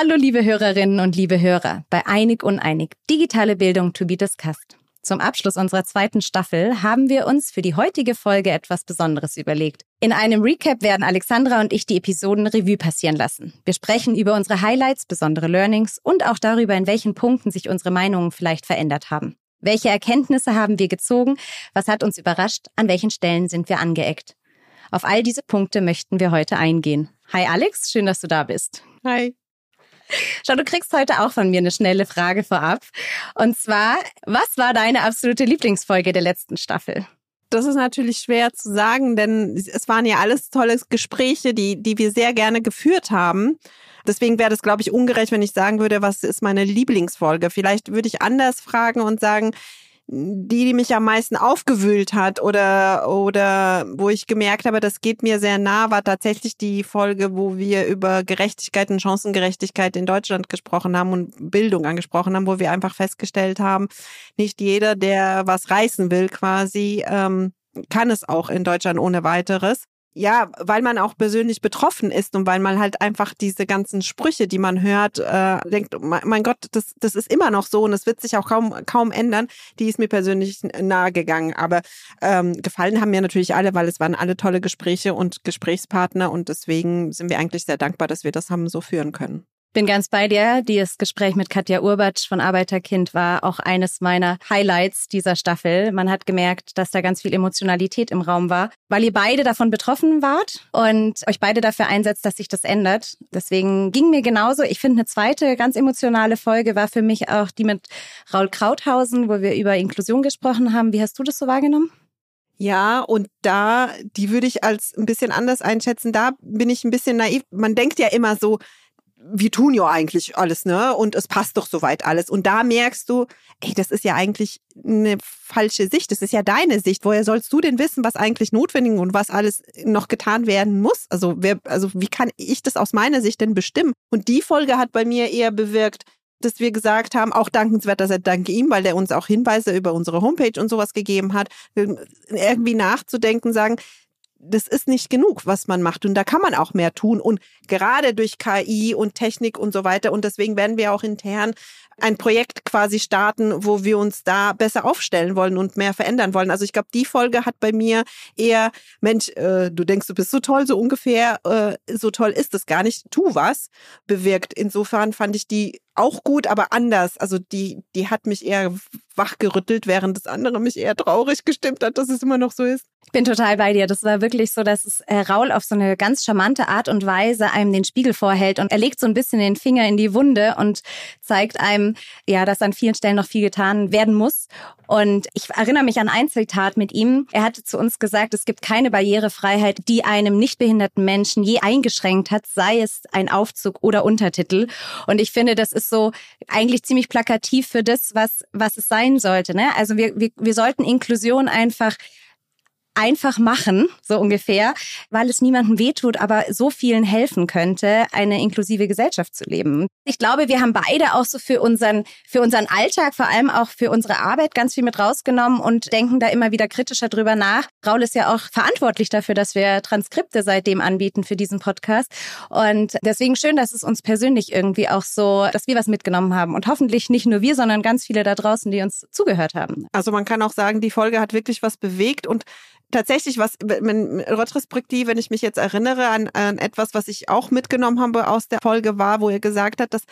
Hallo, liebe Hörerinnen und liebe Hörer bei Einig Uneinig, digitale Bildung to be discussed. Zum Abschluss unserer zweiten Staffel haben wir uns für die heutige Folge etwas Besonderes überlegt. In einem Recap werden Alexandra und ich die Episoden Revue passieren lassen. Wir sprechen über unsere Highlights, besondere Learnings und auch darüber, in welchen Punkten sich unsere Meinungen vielleicht verändert haben. Welche Erkenntnisse haben wir gezogen? Was hat uns überrascht? An welchen Stellen sind wir angeeckt? Auf all diese Punkte möchten wir heute eingehen. Hi Alex, schön, dass du da bist. Hi. Schau, du kriegst heute auch von mir eine schnelle Frage vorab. Und zwar, was war deine absolute Lieblingsfolge der letzten Staffel? Das ist natürlich schwer zu sagen, denn es waren ja alles tolle Gespräche, die, die wir sehr gerne geführt haben. Deswegen wäre das, glaube ich, ungerecht, wenn ich sagen würde, was ist meine Lieblingsfolge. Vielleicht würde ich anders fragen und sagen, die, die mich am meisten aufgewühlt hat oder, oder wo ich gemerkt habe, das geht mir sehr nah, war tatsächlich die Folge, wo wir über Gerechtigkeit und Chancengerechtigkeit in Deutschland gesprochen haben und Bildung angesprochen haben, wo wir einfach festgestellt haben, nicht jeder, der was reißen will, quasi, ähm, kann es auch in Deutschland ohne weiteres ja, weil man auch persönlich betroffen ist und weil man halt einfach diese ganzen Sprüche, die man hört, äh, denkt, mein Gott, das, das ist immer noch so und es wird sich auch kaum, kaum ändern. Die ist mir persönlich nahe gegangen. Aber ähm, gefallen haben mir natürlich alle, weil es waren alle tolle Gespräche und Gesprächspartner und deswegen sind wir eigentlich sehr dankbar, dass wir das haben so führen können. Bin ganz bei dir. Dieses Gespräch mit Katja Urbatsch von Arbeiterkind war auch eines meiner Highlights dieser Staffel. Man hat gemerkt, dass da ganz viel Emotionalität im Raum war, weil ihr beide davon betroffen wart und euch beide dafür einsetzt, dass sich das ändert. Deswegen ging mir genauso. Ich finde, eine zweite ganz emotionale Folge war für mich auch die mit Raul Krauthausen, wo wir über Inklusion gesprochen haben. Wie hast du das so wahrgenommen? Ja, und da, die würde ich als ein bisschen anders einschätzen. Da bin ich ein bisschen naiv. Man denkt ja immer so, wir tun ja eigentlich alles, ne? Und es passt doch soweit alles. Und da merkst du, ey, das ist ja eigentlich eine falsche Sicht. Das ist ja deine Sicht. Woher sollst du denn wissen, was eigentlich notwendig und was alles noch getan werden muss? Also, wer, also wie kann ich das aus meiner Sicht denn bestimmen? Und die Folge hat bei mir eher bewirkt, dass wir gesagt haben, auch dankenswert, dass er danke ihm, weil er uns auch Hinweise über unsere Homepage und sowas gegeben hat, irgendwie nachzudenken, sagen, das ist nicht genug, was man macht. Und da kann man auch mehr tun. Und gerade durch KI und Technik und so weiter. Und deswegen werden wir auch intern ein Projekt quasi starten, wo wir uns da besser aufstellen wollen und mehr verändern wollen. Also ich glaube, die Folge hat bei mir eher, Mensch, äh, du denkst, du bist so toll, so ungefähr, äh, so toll ist es gar nicht, tu was, bewirkt. Insofern fand ich die auch gut, aber anders. Also die, die hat mich eher wachgerüttelt, während das andere mich eher traurig gestimmt hat, dass es immer noch so ist. Ich bin total bei dir. Das war wirklich so, dass es äh, Raul auf so eine ganz charmante Art und Weise einem den Spiegel vorhält und er legt so ein bisschen den Finger in die Wunde und zeigt einem, ja, dass an vielen Stellen noch viel getan werden muss. Und ich erinnere mich an ein Zitat mit ihm. Er hatte zu uns gesagt, es gibt keine Barrierefreiheit, die einem nicht behinderten Menschen je eingeschränkt hat, sei es ein Aufzug oder Untertitel. Und ich finde, das ist so eigentlich ziemlich plakativ für das, was, was es sein sollte. Ne? Also wir, wir, wir sollten Inklusion einfach einfach machen, so ungefähr, weil es niemandem wehtut, aber so vielen helfen könnte, eine inklusive Gesellschaft zu leben. Ich glaube, wir haben beide auch so für unseren, für unseren Alltag, vor allem auch für unsere Arbeit ganz viel mit rausgenommen und denken da immer wieder kritischer drüber nach. Raul ist ja auch verantwortlich dafür, dass wir Transkripte seitdem anbieten für diesen Podcast. Und deswegen schön, dass es uns persönlich irgendwie auch so, dass wir was mitgenommen haben und hoffentlich nicht nur wir, sondern ganz viele da draußen, die uns zugehört haben. Also man kann auch sagen, die Folge hat wirklich was bewegt und tatsächlich was, wenn, retrospektiv, wenn ich mich jetzt erinnere an, an etwas, was ich auch mitgenommen habe aus der Folge war, wo er gesagt hat, dass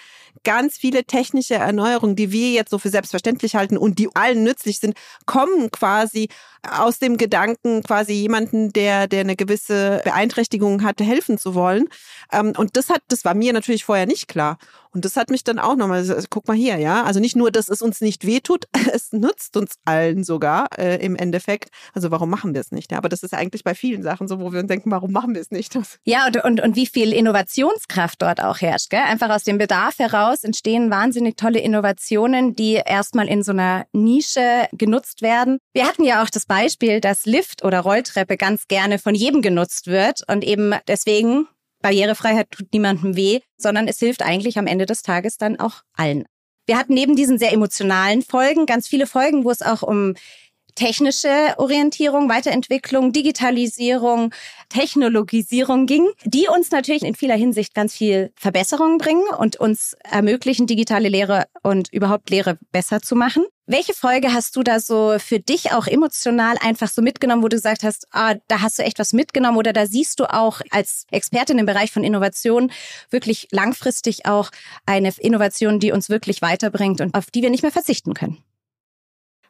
ganz viele technische Erneuerungen, die wir jetzt so für selbstverständlich halten und die allen nützlich sind, kommen quasi aus dem Gedanken, quasi jemanden, der, der eine gewisse Beeinträchtigung hatte, helfen zu wollen. Ähm, und das hat, das war mir natürlich vorher nicht klar. Und das hat mich dann auch nochmal, also, guck mal hier, ja. Also nicht nur, dass es uns nicht wehtut, es nützt uns allen sogar äh, im Endeffekt. Also warum machen wir es nicht? Ja, aber das ist eigentlich bei vielen Sachen so, wo wir uns denken, warum machen wir es nicht? Ja, und, und, und wie viel Innovationskraft dort auch herrscht. Gell? Einfach aus dem Bedarf heraus entstehen wahnsinnig tolle Innovationen, die erstmal in so einer Nische genutzt werden. Wir hatten ja auch das Beispiel, dass Lift oder Rolltreppe ganz gerne von jedem genutzt wird und eben deswegen Barrierefreiheit tut niemandem weh, sondern es hilft eigentlich am Ende des Tages dann auch allen. Wir hatten neben diesen sehr emotionalen Folgen ganz viele Folgen, wo es auch um technische Orientierung, Weiterentwicklung, Digitalisierung, Technologisierung ging, die uns natürlich in vieler Hinsicht ganz viel Verbesserungen bringen und uns ermöglichen, digitale Lehre und überhaupt Lehre besser zu machen. Welche Folge hast du da so für dich auch emotional einfach so mitgenommen, wo du gesagt hast, ah, da hast du echt was mitgenommen oder da siehst du auch als Expertin im Bereich von Innovation wirklich langfristig auch eine Innovation, die uns wirklich weiterbringt und auf die wir nicht mehr verzichten können?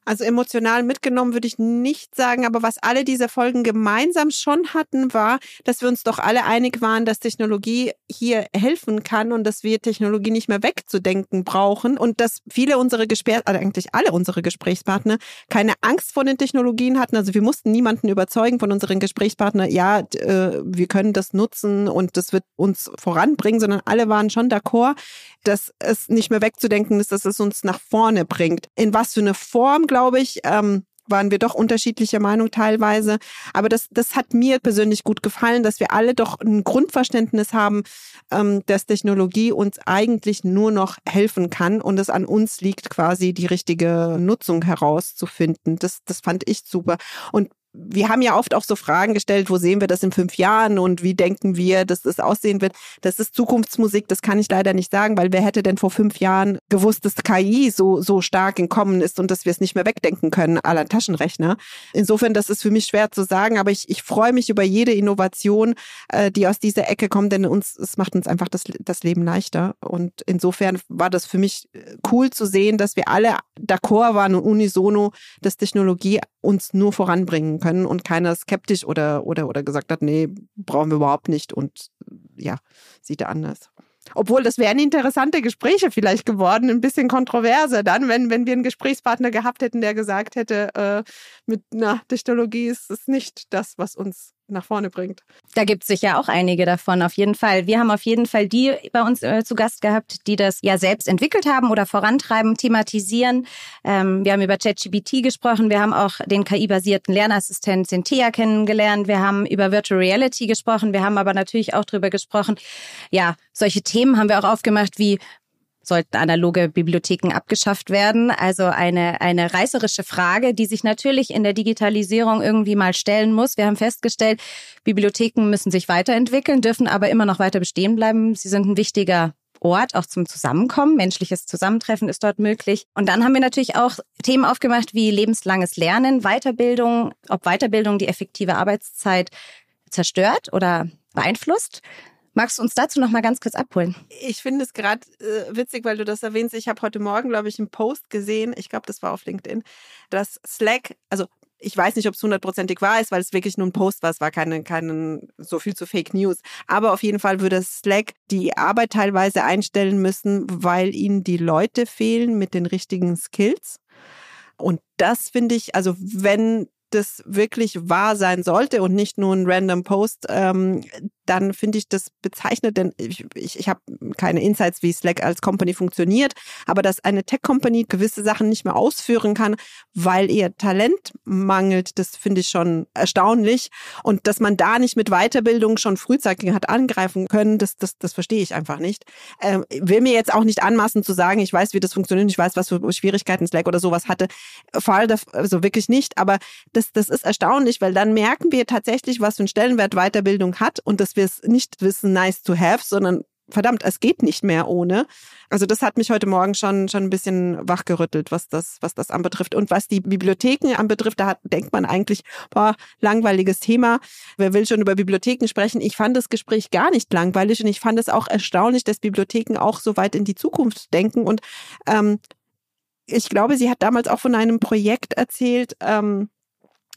Also emotional mitgenommen würde ich nicht sagen, aber was alle diese Folgen gemeinsam schon hatten, war, dass wir uns doch alle einig waren, dass Technologie hier helfen kann und dass wir Technologie nicht mehr wegzudenken brauchen und dass viele unsere Gespräch, also eigentlich alle unsere Gesprächspartner keine Angst vor den Technologien hatten. Also wir mussten niemanden überzeugen von unseren Gesprächspartnern, ja, äh, wir können das nutzen und das wird uns voranbringen, sondern alle waren schon d'accord, dass es nicht mehr wegzudenken ist, dass es uns nach vorne bringt. In was für eine Form, glaube ich, ähm, waren wir doch unterschiedlicher Meinung teilweise. Aber das, das hat mir persönlich gut gefallen, dass wir alle doch ein Grundverständnis haben, ähm, dass Technologie uns eigentlich nur noch helfen kann und es an uns liegt, quasi die richtige Nutzung herauszufinden. Das, das fand ich super. Und wir haben ja oft auch so Fragen gestellt, wo sehen wir das in fünf Jahren und wie denken wir, dass das aussehen wird. Das ist Zukunftsmusik, das kann ich leider nicht sagen, weil wer hätte denn vor fünf Jahren gewusst, dass KI so, so stark in Kommen ist und dass wir es nicht mehr wegdenken können, aller Taschenrechner. Insofern, das ist für mich schwer zu sagen, aber ich, ich freue mich über jede Innovation, äh, die aus dieser Ecke kommt, denn uns, es macht uns einfach das, das Leben leichter. Und insofern war das für mich äh, cool zu sehen, dass wir alle d'accord waren und unisono, dass Technologie uns nur voranbringen können und keiner skeptisch oder, oder, oder gesagt hat, nee, brauchen wir überhaupt nicht und ja, sieht er anders. Obwohl, das wären interessante Gespräche vielleicht geworden, ein bisschen kontroverser dann, wenn, wenn wir einen Gesprächspartner gehabt hätten, der gesagt hätte, äh, mit einer Technologie ist es nicht das, was uns nach vorne bringt. Da gibt es sicher auch einige davon, auf jeden Fall. Wir haben auf jeden Fall die bei uns äh, zu Gast gehabt, die das ja selbst entwickelt haben oder vorantreiben, thematisieren. Ähm, wir haben über ChatGPT gesprochen, wir haben auch den KI-basierten Lernassistent Cynthia kennengelernt, wir haben über Virtual Reality gesprochen, wir haben aber natürlich auch darüber gesprochen, ja, solche Themen haben wir auch aufgemacht wie sollten analoge Bibliotheken abgeschafft werden? Also eine, eine reißerische Frage, die sich natürlich in der Digitalisierung irgendwie mal stellen muss. Wir haben festgestellt, Bibliotheken müssen sich weiterentwickeln, dürfen aber immer noch weiter bestehen bleiben. Sie sind ein wichtiger Ort auch zum Zusammenkommen. Menschliches Zusammentreffen ist dort möglich. Und dann haben wir natürlich auch Themen aufgemacht wie lebenslanges Lernen, Weiterbildung, ob Weiterbildung die effektive Arbeitszeit zerstört oder beeinflusst. Magst du uns dazu noch mal ganz kurz abholen? Ich finde es gerade äh, witzig, weil du das erwähnst. Ich habe heute Morgen, glaube ich, einen Post gesehen. Ich glaube, das war auf LinkedIn, dass Slack, also ich weiß nicht, ob es hundertprozentig wahr ist, weil es wirklich nur ein Post war. Es war keine, keine so viel zu Fake News. Aber auf jeden Fall würde Slack die Arbeit teilweise einstellen müssen, weil ihnen die Leute fehlen mit den richtigen Skills. Und das finde ich, also wenn das wirklich wahr sein sollte und nicht nur ein random Post, ähm, dann finde ich das bezeichnet, denn ich, ich, ich habe keine Insights, wie Slack als Company funktioniert, aber dass eine Tech-Company gewisse Sachen nicht mehr ausführen kann, weil ihr Talent mangelt, das finde ich schon erstaunlich. Und dass man da nicht mit Weiterbildung schon frühzeitig hat angreifen können, das, das, das verstehe ich einfach nicht. Ähm, will mir jetzt auch nicht anmaßen zu sagen, ich weiß, wie das funktioniert, ich weiß, was für Schwierigkeiten Slack oder sowas hatte. Fall, also wirklich nicht, aber das, das ist erstaunlich, weil dann merken wir tatsächlich, was für einen Stellenwert Weiterbildung hat und das wir es nicht wissen, nice to have, sondern verdammt, es geht nicht mehr ohne. Also das hat mich heute Morgen schon schon ein bisschen wachgerüttelt, was das was das anbetrifft und was die Bibliotheken anbetrifft, da hat, denkt man eigentlich, boah, langweiliges Thema. Wer will schon über Bibliotheken sprechen? Ich fand das Gespräch gar nicht langweilig und ich fand es auch erstaunlich, dass Bibliotheken auch so weit in die Zukunft denken und ähm, ich glaube, sie hat damals auch von einem Projekt erzählt, ähm,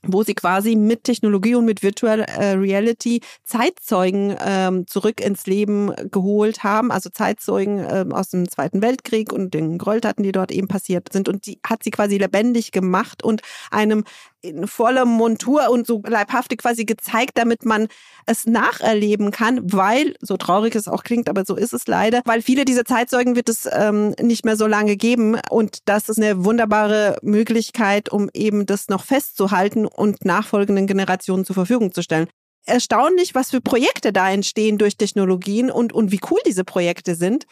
wo sie quasi mit Technologie und mit Virtual äh, Reality Zeitzeugen ähm, zurück ins Leben geholt haben, also Zeitzeugen ähm, aus dem Zweiten Weltkrieg und den Gräueltaten, die dort eben passiert sind. Und die hat sie quasi lebendig gemacht und einem in voller Montur und so leibhaftig quasi gezeigt, damit man es nacherleben kann, weil, so traurig es auch klingt, aber so ist es leider, weil viele dieser Zeitzeugen wird es ähm, nicht mehr so lange geben und das ist eine wunderbare Möglichkeit, um eben das noch festzuhalten und nachfolgenden Generationen zur Verfügung zu stellen erstaunlich, was für Projekte da entstehen durch Technologien und, und wie cool diese Projekte sind.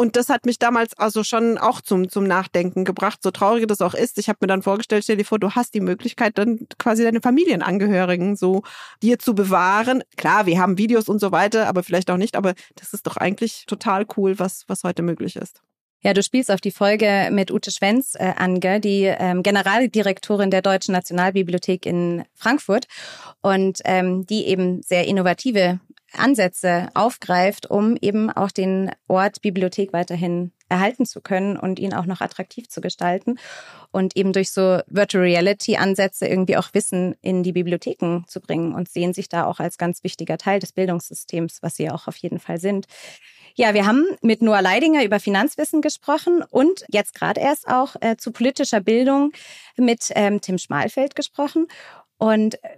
Und das hat mich damals also schon auch zum, zum Nachdenken gebracht, so traurig das auch ist. Ich habe mir dann vorgestellt, stell dir vor, du hast die Möglichkeit, dann quasi deine Familienangehörigen so dir zu bewahren. Klar, wir haben Videos und so weiter, aber vielleicht auch nicht. Aber das ist doch eigentlich total cool, was, was heute möglich ist. Ja, du spielst auf die Folge mit Ute Schwenz äh, an, die ähm, Generaldirektorin der Deutschen Nationalbibliothek in Frankfurt und ähm, die eben sehr innovative Ansätze aufgreift, um eben auch den Ort Bibliothek weiterhin erhalten zu können und ihn auch noch attraktiv zu gestalten und eben durch so Virtual Reality Ansätze irgendwie auch Wissen in die Bibliotheken zu bringen und sehen sich da auch als ganz wichtiger Teil des Bildungssystems, was sie auch auf jeden Fall sind. Ja, wir haben mit Noah Leidinger über Finanzwissen gesprochen und jetzt gerade erst auch äh, zu politischer Bildung mit ähm, Tim Schmalfeld gesprochen. Und äh,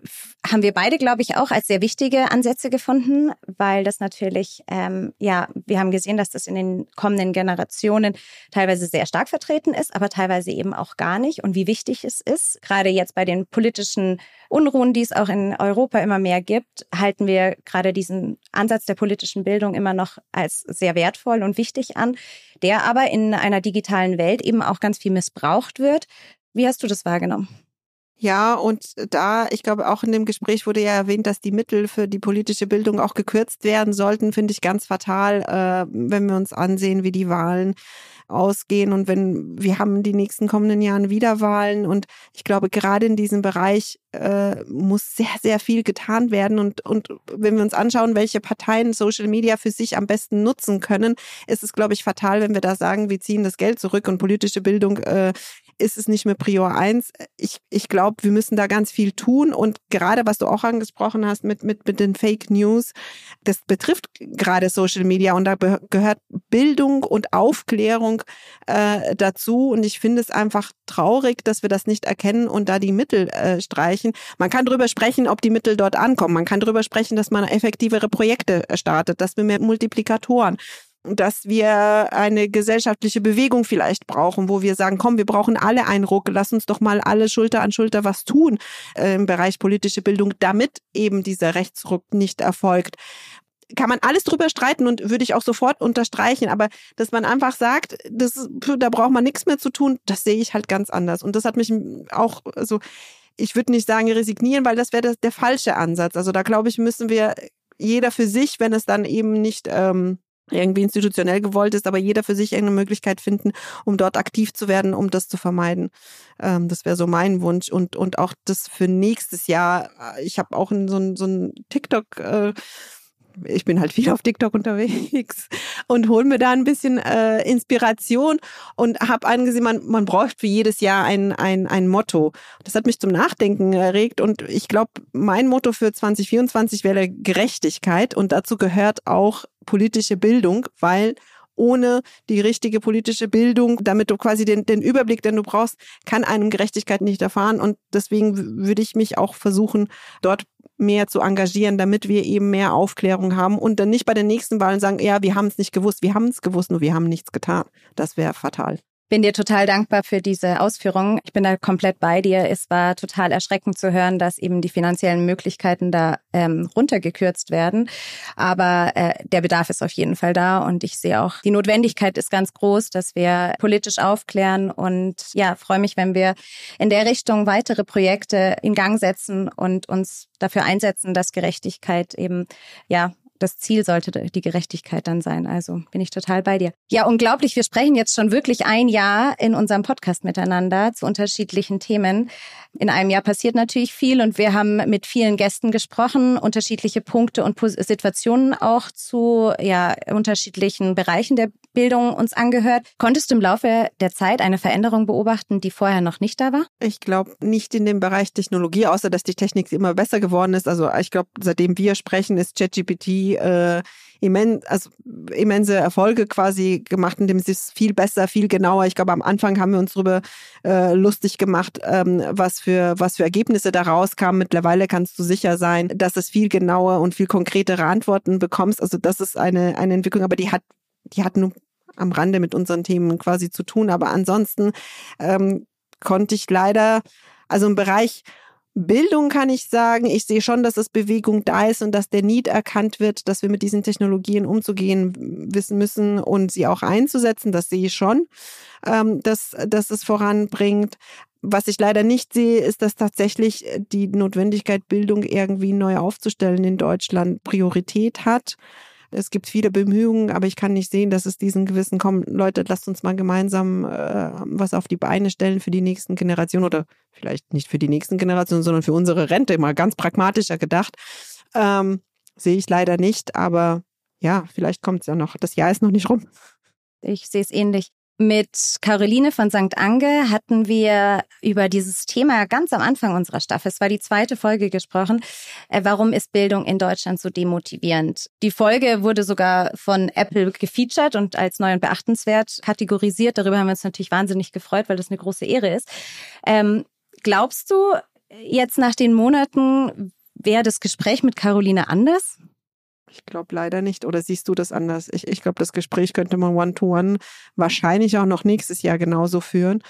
haben wir beide, glaube ich, auch als sehr wichtige Ansätze gefunden, weil das natürlich, ähm, ja, wir haben gesehen, dass das in den kommenden Generationen teilweise sehr stark vertreten ist, aber teilweise eben auch gar nicht. Und wie wichtig es ist, gerade jetzt bei den politischen Unruhen, die es auch in Europa immer mehr gibt, halten wir gerade diesen Ansatz der politischen Bildung immer noch als sehr wertvoll und wichtig an, der aber in einer digitalen Welt eben auch ganz viel missbraucht wird. Wie hast du das wahrgenommen? Ja, und da, ich glaube, auch in dem Gespräch wurde ja erwähnt, dass die Mittel für die politische Bildung auch gekürzt werden sollten, finde ich ganz fatal, äh, wenn wir uns ansehen, wie die Wahlen ausgehen und wenn wir haben die nächsten kommenden Jahren wieder Wahlen und ich glaube gerade in diesem Bereich äh, muss sehr sehr viel getan werden. Und und wenn wir uns anschauen, welche Parteien Social Media für sich am besten nutzen können, ist es glaube ich fatal, wenn wir da sagen, wir ziehen das Geld zurück und politische Bildung äh, ist es nicht mehr Prior eins. Ich, ich glaube, wir müssen da ganz viel tun. Und gerade was du auch angesprochen hast mit, mit, mit den Fake News, das betrifft gerade Social Media und da gehört Bildung und Aufklärung äh, dazu. Und ich finde es einfach traurig, dass wir das nicht erkennen und da die Mittel äh, streichen. Man kann drüber sprechen, ob die Mittel dort ankommen. Man kann drüber sprechen, dass man effektivere Projekte startet, dass wir mehr Multiplikatoren dass wir eine gesellschaftliche Bewegung vielleicht brauchen, wo wir sagen, komm, wir brauchen alle einen Ruck, lass uns doch mal alle Schulter an Schulter was tun äh, im Bereich politische Bildung, damit eben dieser Rechtsruck nicht erfolgt. Kann man alles drüber streiten und würde ich auch sofort unterstreichen, aber dass man einfach sagt, das, da braucht man nichts mehr zu tun, das sehe ich halt ganz anders. Und das hat mich auch, also ich würde nicht sagen resignieren, weil das wäre der falsche Ansatz. Also da glaube ich, müssen wir jeder für sich, wenn es dann eben nicht ähm, irgendwie institutionell gewollt ist, aber jeder für sich eine Möglichkeit finden, um dort aktiv zu werden, um das zu vermeiden. Ähm, das wäre so mein Wunsch und und auch das für nächstes Jahr. Ich habe auch in so ein so ein TikTok äh, ich bin halt viel auf TikTok unterwegs und hole mir da ein bisschen äh, Inspiration und habe angesehen, man, man braucht für jedes Jahr ein, ein, ein Motto. Das hat mich zum Nachdenken erregt und ich glaube, mein Motto für 2024 wäre Gerechtigkeit und dazu gehört auch politische Bildung, weil ohne die richtige politische Bildung, damit du quasi den, den Überblick, den du brauchst, kann einem Gerechtigkeit nicht erfahren. Und deswegen würde ich mich auch versuchen, dort mehr zu engagieren, damit wir eben mehr Aufklärung haben und dann nicht bei den nächsten Wahlen sagen, ja, wir haben es nicht gewusst, wir haben es gewusst, nur wir haben nichts getan. Das wäre fatal bin dir total dankbar für diese Ausführungen. Ich bin da komplett bei dir. Es war total erschreckend zu hören, dass eben die finanziellen Möglichkeiten da ähm, runtergekürzt werden. Aber äh, der Bedarf ist auf jeden Fall da und ich sehe auch, die Notwendigkeit ist ganz groß, dass wir politisch aufklären und ja, freue mich, wenn wir in der Richtung weitere Projekte in Gang setzen und uns dafür einsetzen, dass Gerechtigkeit eben ja das Ziel sollte die Gerechtigkeit dann sein. Also bin ich total bei dir. Ja, unglaublich. Wir sprechen jetzt schon wirklich ein Jahr in unserem Podcast miteinander zu unterschiedlichen Themen. In einem Jahr passiert natürlich viel und wir haben mit vielen Gästen gesprochen, unterschiedliche Punkte und Situationen auch zu ja, unterschiedlichen Bereichen der Bildung uns angehört. Konntest du im Laufe der Zeit eine Veränderung beobachten, die vorher noch nicht da war? Ich glaube nicht in dem Bereich Technologie, außer dass die Technik immer besser geworden ist. Also ich glaube, seitdem wir sprechen, ist ChatGPT äh, immen, also immense Erfolge quasi gemacht, indem es viel besser, viel genauer. Ich glaube, am Anfang haben wir uns darüber äh, lustig gemacht, ähm, was für was für Ergebnisse da rauskamen. Mittlerweile kannst du sicher sein, dass es viel genauer und viel konkretere Antworten bekommst. Also das ist eine eine Entwicklung, aber die hat die hat nur am Rande mit unseren Themen quasi zu tun. Aber ansonsten ähm, konnte ich leider, also im Bereich Bildung kann ich sagen, ich sehe schon, dass es Bewegung da ist und dass der Need erkannt wird, dass wir mit diesen Technologien umzugehen wissen müssen und sie auch einzusetzen. Das sehe ich schon, ähm, dass, dass es voranbringt. Was ich leider nicht sehe, ist, dass tatsächlich die Notwendigkeit, Bildung irgendwie neu aufzustellen in Deutschland Priorität hat. Es gibt viele Bemühungen, aber ich kann nicht sehen, dass es diesen gewissen, komm, Leute, lasst uns mal gemeinsam äh, was auf die Beine stellen für die nächsten Generationen oder vielleicht nicht für die nächsten Generationen, sondern für unsere Rente, mal ganz pragmatischer gedacht. Ähm, sehe ich leider nicht, aber ja, vielleicht kommt es ja noch. Das Jahr ist noch nicht rum. Ich sehe es ähnlich. Mit Caroline von St. Ange hatten wir über dieses Thema ganz am Anfang unserer Staffel, es war die zweite Folge gesprochen, äh, warum ist Bildung in Deutschland so demotivierend? Die Folge wurde sogar von Apple gefeatured und als neu und beachtenswert kategorisiert. Darüber haben wir uns natürlich wahnsinnig gefreut, weil das eine große Ehre ist. Ähm, glaubst du, jetzt nach den Monaten wäre das Gespräch mit Caroline anders? Ich glaube leider nicht. Oder siehst du das anders? Ich, ich glaube, das Gespräch könnte man one-to-one -one wahrscheinlich auch noch nächstes Jahr genauso führen.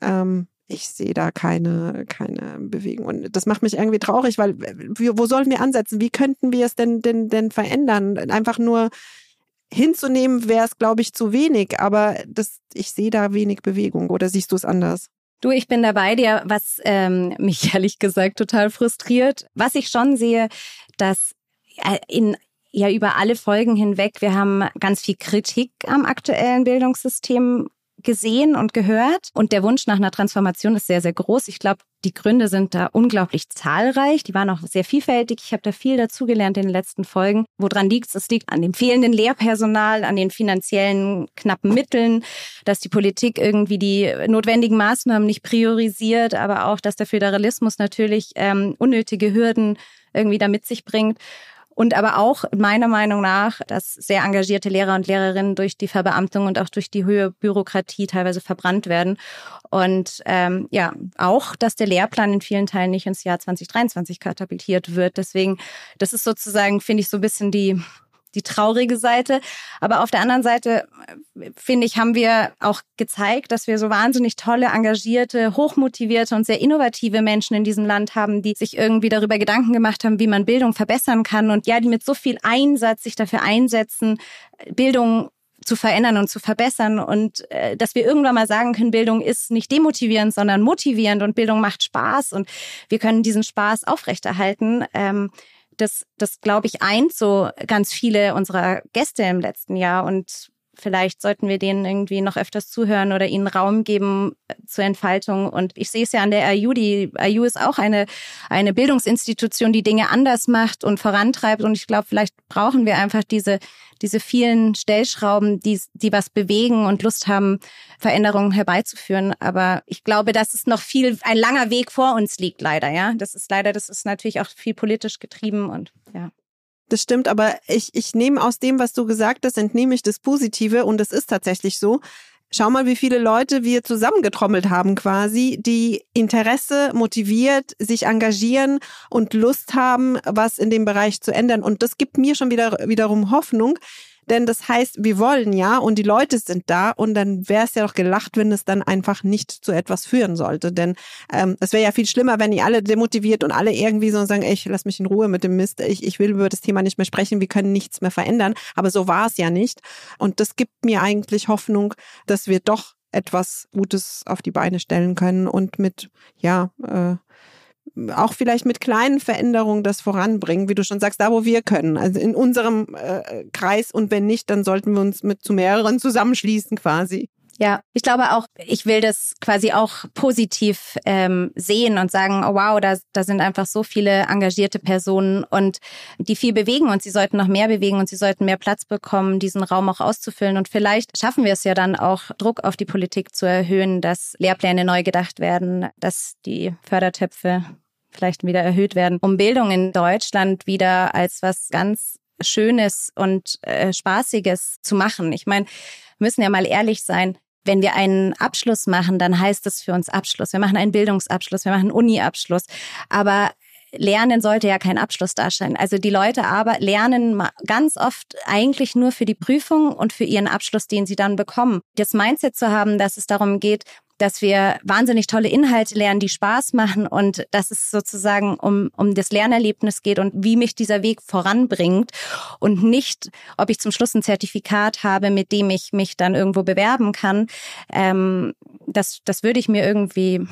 Ähm, ich sehe da keine, keine Bewegung. Und das macht mich irgendwie traurig, weil wo sollen wir ansetzen? Wie könnten wir es denn, denn, denn verändern? Einfach nur hinzunehmen wäre es, glaube ich, zu wenig. Aber das, ich sehe da wenig Bewegung. Oder siehst du es anders? Du, ich bin dabei dir, was ähm, mich ehrlich gesagt total frustriert. Was ich schon sehe, dass äh, in ja über alle Folgen hinweg. Wir haben ganz viel Kritik am aktuellen Bildungssystem gesehen und gehört. Und der Wunsch nach einer Transformation ist sehr, sehr groß. Ich glaube, die Gründe sind da unglaublich zahlreich. Die waren auch sehr vielfältig. Ich habe da viel dazugelernt in den letzten Folgen. Woran liegt es? Es liegt an dem fehlenden Lehrpersonal, an den finanziellen knappen Mitteln, dass die Politik irgendwie die notwendigen Maßnahmen nicht priorisiert, aber auch, dass der Föderalismus natürlich ähm, unnötige Hürden irgendwie da mit sich bringt. Und aber auch meiner Meinung nach, dass sehr engagierte Lehrer und Lehrerinnen durch die Verbeamtung und auch durch die höhere Bürokratie teilweise verbrannt werden. Und ähm, ja, auch, dass der Lehrplan in vielen Teilen nicht ins Jahr 2023 katapultiert wird. Deswegen, das ist sozusagen, finde ich, so ein bisschen die die traurige Seite. Aber auf der anderen Seite, finde ich, haben wir auch gezeigt, dass wir so wahnsinnig tolle, engagierte, hochmotivierte und sehr innovative Menschen in diesem Land haben, die sich irgendwie darüber Gedanken gemacht haben, wie man Bildung verbessern kann und ja, die mit so viel Einsatz sich dafür einsetzen, Bildung zu verändern und zu verbessern und äh, dass wir irgendwann mal sagen können, Bildung ist nicht demotivierend, sondern motivierend und Bildung macht Spaß und wir können diesen Spaß aufrechterhalten. Ähm, das, das glaube ich, eint so ganz viele unserer Gäste im letzten Jahr. Und Vielleicht sollten wir denen irgendwie noch öfters zuhören oder ihnen Raum geben äh, zur Entfaltung. Und ich sehe es ja an der IU. Die IU ist auch eine, eine Bildungsinstitution, die Dinge anders macht und vorantreibt. Und ich glaube, vielleicht brauchen wir einfach diese, diese vielen Stellschrauben, die, die was bewegen und Lust haben, Veränderungen herbeizuführen. Aber ich glaube, dass es noch viel, ein langer Weg vor uns liegt, leider, ja. Das ist leider, das ist natürlich auch viel politisch getrieben und ja. Das stimmt, aber ich, ich nehme aus dem, was du gesagt hast, entnehme ich das Positive und es ist tatsächlich so. Schau mal, wie viele Leute wir zusammengetrommelt haben quasi, die Interesse motiviert, sich engagieren und Lust haben, was in dem Bereich zu ändern. Und das gibt mir schon wieder wiederum Hoffnung, denn das heißt, wir wollen ja und die Leute sind da und dann wäre es ja doch gelacht, wenn es dann einfach nicht zu etwas führen sollte. Denn ähm, es wäre ja viel schlimmer, wenn die alle demotiviert und alle irgendwie so sagen, ey, ich lass mich in Ruhe mit dem Mist, ich, ich will über das Thema nicht mehr sprechen, wir können nichts mehr verändern. Aber so war es ja nicht. Und das gibt mir eigentlich Hoffnung, dass wir doch etwas Gutes auf die Beine stellen können und mit, ja, äh, auch vielleicht mit kleinen Veränderungen das voranbringen, wie du schon sagst, da wo wir können, also in unserem äh, Kreis und wenn nicht, dann sollten wir uns mit zu mehreren zusammenschließen quasi. Ja, ich glaube auch, ich will das quasi auch positiv ähm, sehen und sagen, oh wow, da, da sind einfach so viele engagierte Personen und die viel bewegen und sie sollten noch mehr bewegen und sie sollten mehr Platz bekommen, diesen Raum auch auszufüllen. Und vielleicht schaffen wir es ja dann auch, Druck auf die Politik zu erhöhen, dass Lehrpläne neu gedacht werden, dass die Fördertöpfe vielleicht wieder erhöht werden, um Bildung in Deutschland wieder als was ganz Schönes und äh, Spaßiges zu machen. Ich meine, müssen ja mal ehrlich sein. Wenn wir einen Abschluss machen, dann heißt es für uns Abschluss. Wir machen einen Bildungsabschluss, wir machen einen Uni-Abschluss. Aber Lernen sollte ja kein Abschluss darstellen. Also die Leute aber lernen ganz oft eigentlich nur für die Prüfung und für ihren Abschluss, den sie dann bekommen. Das Mindset zu haben, dass es darum geht, dass wir wahnsinnig tolle Inhalte lernen, die Spaß machen und dass es sozusagen um, um das Lernerlebnis geht und wie mich dieser Weg voranbringt und nicht, ob ich zum Schluss ein Zertifikat habe, mit dem ich mich dann irgendwo bewerben kann. Ähm, das, das würde ich mir irgendwie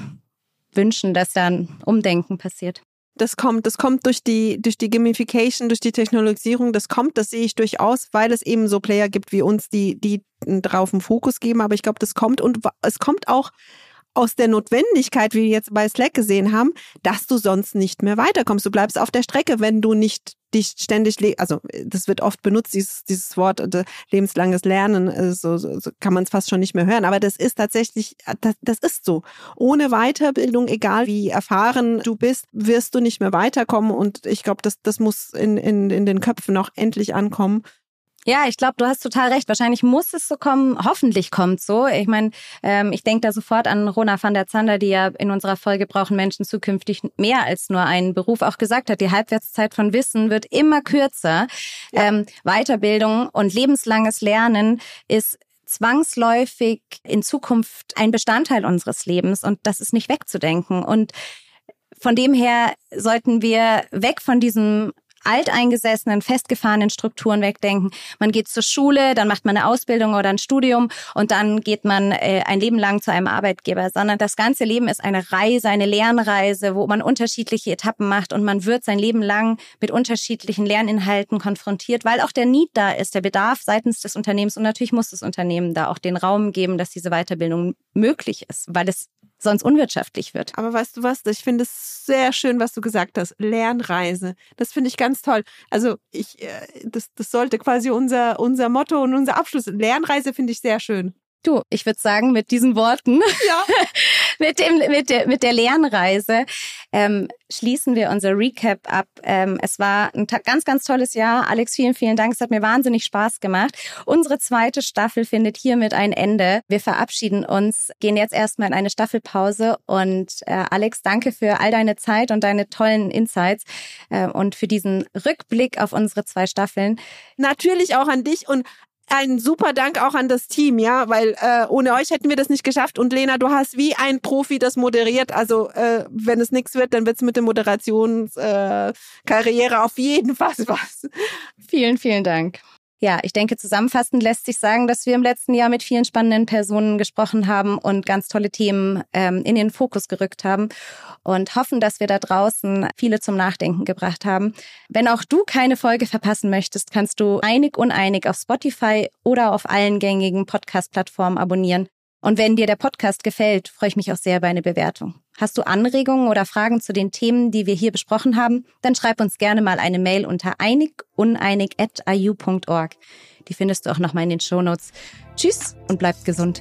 wünschen, dass da ein Umdenken passiert. Das kommt, das kommt durch die, durch die Gamification, durch die Technologisierung. Das kommt, das sehe ich durchaus, weil es eben so Player gibt wie uns, die, die drauf einen Fokus geben. Aber ich glaube, das kommt und es kommt auch aus der Notwendigkeit, wie wir jetzt bei Slack gesehen haben, dass du sonst nicht mehr weiterkommst. Du bleibst auf der Strecke, wenn du nicht dich ständig, also das wird oft benutzt, dieses, dieses Wort äh, lebenslanges Lernen, äh, so, so, so kann man es fast schon nicht mehr hören. Aber das ist tatsächlich, das, das ist so. Ohne Weiterbildung, egal wie erfahren du bist, wirst du nicht mehr weiterkommen. Und ich glaube, das, das muss in, in, in den Köpfen auch endlich ankommen. Ja, ich glaube, du hast total recht. Wahrscheinlich muss es so kommen. Hoffentlich kommt so. Ich meine, ähm, ich denke da sofort an Rona van der Zander, die ja in unserer Folge brauchen Menschen zukünftig mehr als nur einen Beruf auch gesagt hat. Die Halbwertszeit von Wissen wird immer kürzer. Ja. Ähm, Weiterbildung und lebenslanges Lernen ist zwangsläufig in Zukunft ein Bestandteil unseres Lebens und das ist nicht wegzudenken. Und von dem her sollten wir weg von diesem alteingesessenen, festgefahrenen Strukturen wegdenken. Man geht zur Schule, dann macht man eine Ausbildung oder ein Studium und dann geht man äh, ein Leben lang zu einem Arbeitgeber, sondern das ganze Leben ist eine Reise, eine Lernreise, wo man unterschiedliche Etappen macht und man wird sein Leben lang mit unterschiedlichen Lerninhalten konfrontiert, weil auch der Need da ist, der Bedarf seitens des Unternehmens und natürlich muss das Unternehmen da auch den Raum geben, dass diese Weiterbildung möglich ist, weil es sonst unwirtschaftlich wird. Aber weißt du was? Ich finde es sehr schön, was du gesagt hast. Lernreise. Das finde ich ganz toll. Also ich, äh, das, das sollte quasi unser, unser Motto und unser Abschluss. Lernreise finde ich sehr schön. Du, ich würde sagen, mit diesen Worten, ja. mit, dem, mit, der, mit der Lernreise, ähm, schließen wir unser Recap ab. Ähm, es war ein ganz, ganz tolles Jahr. Alex, vielen, vielen Dank. Es hat mir wahnsinnig Spaß gemacht. Unsere zweite Staffel findet hiermit ein Ende. Wir verabschieden uns, gehen jetzt erstmal in eine Staffelpause. Und äh, Alex, danke für all deine Zeit und deine tollen Insights äh, und für diesen Rückblick auf unsere zwei Staffeln. Natürlich auch an dich und ein super Dank auch an das Team, ja, weil äh, ohne euch hätten wir das nicht geschafft. Und Lena, du hast wie ein Profi das moderiert. Also äh, wenn es nichts wird, dann wird es mit der Moderationskarriere äh, auf jeden Fall was. Vielen, vielen Dank. Ja, ich denke, zusammenfassend lässt sich sagen, dass wir im letzten Jahr mit vielen spannenden Personen gesprochen haben und ganz tolle Themen ähm, in den Fokus gerückt haben und hoffen, dass wir da draußen viele zum Nachdenken gebracht haben. Wenn auch du keine Folge verpassen möchtest, kannst du einig uneinig auf Spotify oder auf allen gängigen Podcast-Plattformen abonnieren. Und wenn dir der Podcast gefällt, freue ich mich auch sehr über eine Bewertung. Hast du Anregungen oder Fragen zu den Themen, die wir hier besprochen haben? Dann schreib uns gerne mal eine Mail unter einiguneinig.iu.org. Die findest du auch nochmal in den Shownotes. Tschüss und bleibt gesund.